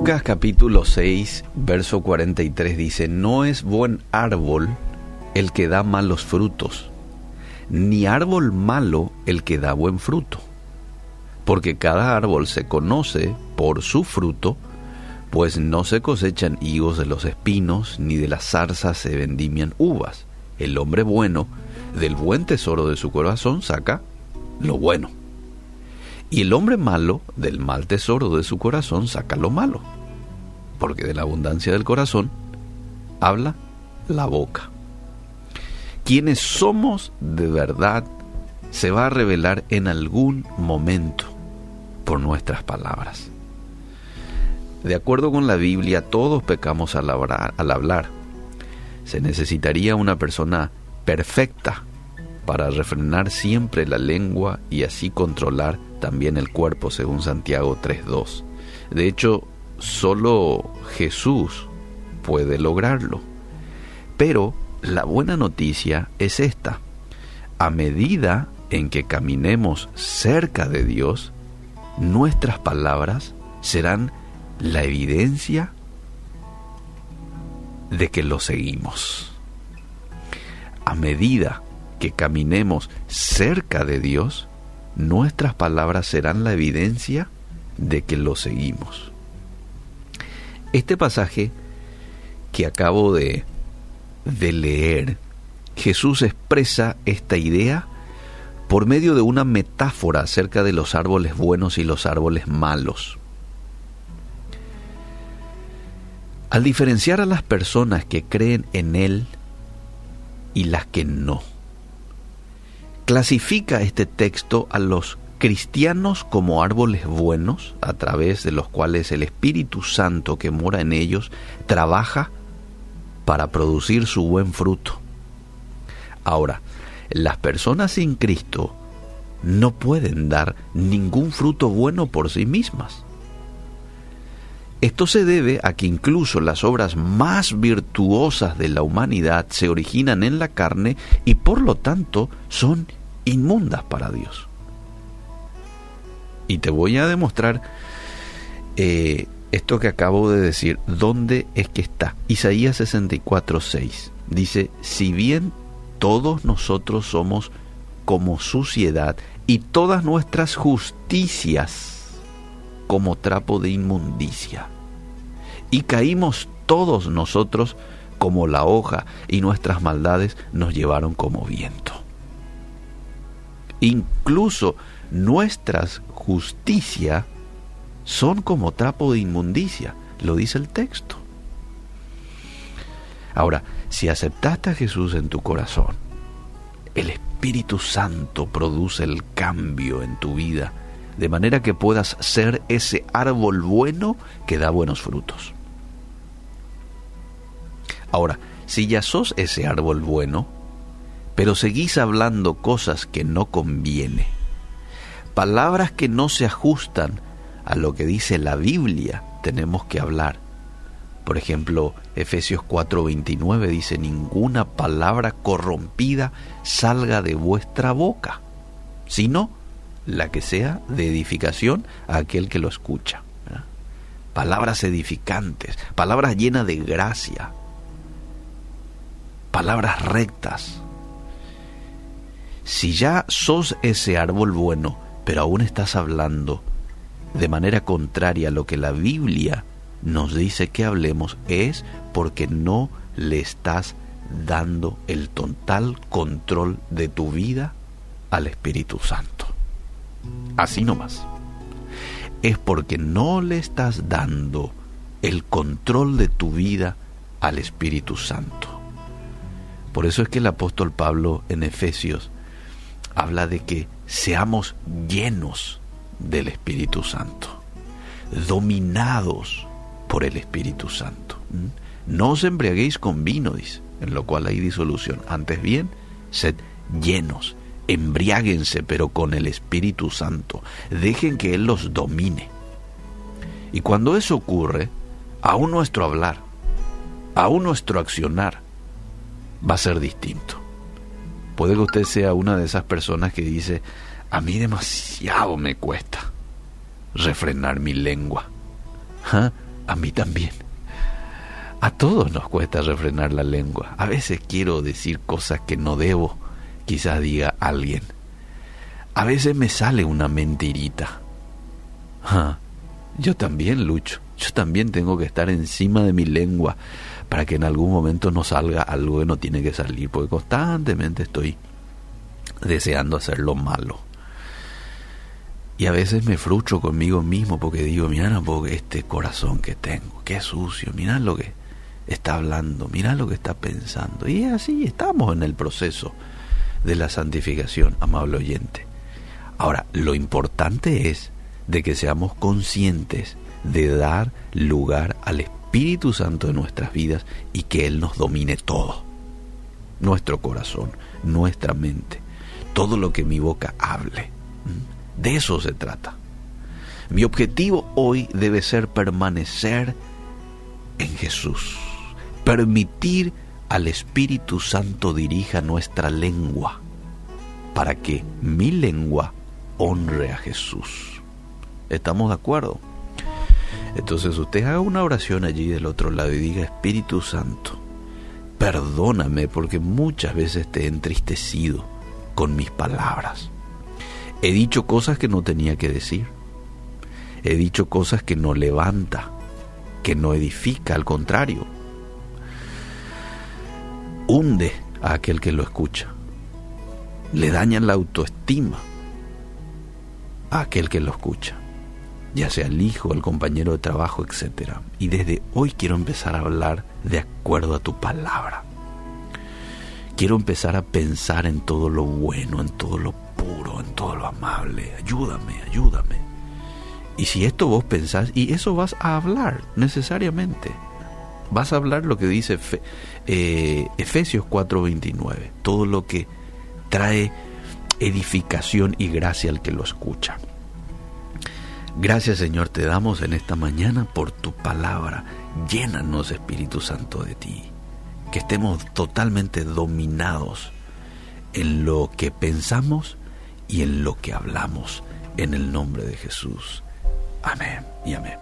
Lucas capítulo 6, verso 43 dice, no es buen árbol el que da malos frutos, ni árbol malo el que da buen fruto, porque cada árbol se conoce por su fruto, pues no se cosechan higos de los espinos, ni de las zarzas se vendimian uvas. El hombre bueno, del buen tesoro de su corazón, saca lo bueno. Y el hombre malo, del mal tesoro de su corazón, saca lo malo. Porque de la abundancia del corazón habla la boca. Quienes somos de verdad se va a revelar en algún momento por nuestras palabras. De acuerdo con la Biblia, todos pecamos al hablar. Se necesitaría una persona perfecta para refrenar siempre la lengua y así controlar también el cuerpo, según Santiago 3.2. De hecho, solo Jesús puede lograrlo. Pero la buena noticia es esta. A medida en que caminemos cerca de Dios, nuestras palabras serán la evidencia de que lo seguimos. A medida que caminemos cerca de Dios, nuestras palabras serán la evidencia de que lo seguimos. Este pasaje que acabo de, de leer, Jesús expresa esta idea por medio de una metáfora acerca de los árboles buenos y los árboles malos. Al diferenciar a las personas que creen en Él y las que no, clasifica este texto a los cristianos como árboles buenos, a través de los cuales el Espíritu Santo que mora en ellos trabaja para producir su buen fruto. Ahora, las personas sin Cristo no pueden dar ningún fruto bueno por sí mismas. Esto se debe a que incluso las obras más virtuosas de la humanidad se originan en la carne y por lo tanto son inmundas para Dios. Y te voy a demostrar eh, esto que acabo de decir, ¿dónde es que está? Isaías 64, 6 dice, si bien todos nosotros somos como suciedad y todas nuestras justicias como trapo de inmundicia, y caímos todos nosotros como la hoja y nuestras maldades nos llevaron como viento. Incluso nuestras justicia son como trapo de inmundicia, lo dice el texto. Ahora, si aceptaste a Jesús en tu corazón, el Espíritu Santo produce el cambio en tu vida, de manera que puedas ser ese árbol bueno que da buenos frutos. Ahora, si ya sos ese árbol bueno, pero seguís hablando cosas que no conviene, palabras que no se ajustan a lo que dice la Biblia, tenemos que hablar. Por ejemplo, Efesios 4:29 dice, ninguna palabra corrompida salga de vuestra boca, sino la que sea de edificación a aquel que lo escucha. Palabras edificantes, palabras llenas de gracia, palabras rectas, si ya sos ese árbol bueno, pero aún estás hablando de manera contraria a lo que la Biblia nos dice que hablemos, es porque no le estás dando el total control de tu vida al Espíritu Santo. Así nomás. Es porque no le estás dando el control de tu vida al Espíritu Santo. Por eso es que el apóstol Pablo en Efesios habla de que seamos llenos del Espíritu Santo, dominados por el Espíritu Santo. ¿Mm? No os embriaguéis con vino, dice, en lo cual hay disolución. Antes bien, sed llenos, embriáguense, pero con el Espíritu Santo. Dejen que Él los domine. Y cuando eso ocurre, aún nuestro hablar, aún nuestro accionar, va a ser distinto. Puede que usted sea una de esas personas que dice, a mí demasiado me cuesta refrenar mi lengua. ¿Ah? A mí también. A todos nos cuesta refrenar la lengua. A veces quiero decir cosas que no debo, quizás diga alguien. A veces me sale una mentirita. yo también lucho. Yo también tengo que estar encima de mi lengua para que en algún momento no salga algo que no tiene que salir, porque constantemente estoy deseando hacer lo malo. Y a veces me frustro conmigo mismo porque digo, mira porque este corazón que tengo, qué sucio, mira lo que está hablando, mira lo que está pensando. Y así estamos en el proceso de la santificación, amable oyente. Ahora, lo importante es de que seamos conscientes de dar lugar al Espíritu Santo en nuestras vidas y que Él nos domine todo. Nuestro corazón, nuestra mente, todo lo que mi boca hable. ¿Mm? De eso se trata. Mi objetivo hoy debe ser permanecer en Jesús, permitir al Espíritu Santo dirija nuestra lengua para que mi lengua honre a Jesús. ¿Estamos de acuerdo? Entonces usted haga una oración allí del otro lado y diga, Espíritu Santo, perdóname porque muchas veces te he entristecido con mis palabras. He dicho cosas que no tenía que decir. He dicho cosas que no levanta, que no edifica, al contrario. Hunde a aquel que lo escucha. Le dañan la autoestima a aquel que lo escucha, ya sea el hijo, el compañero de trabajo, etc. Y desde hoy quiero empezar a hablar de acuerdo a tu palabra. Quiero empezar a pensar en todo lo bueno, en todo lo puro, en todo lo amable. Ayúdame, ayúdame. Y si esto vos pensás, y eso vas a hablar necesariamente. Vas a hablar lo que dice eh, Efesios 4:29, todo lo que trae edificación y gracia al que lo escucha. Gracias Señor te damos en esta mañana por tu palabra. Llénanos Espíritu Santo de ti. Que estemos totalmente dominados en lo que pensamos y en lo que hablamos en el nombre de Jesús. Amén y amén.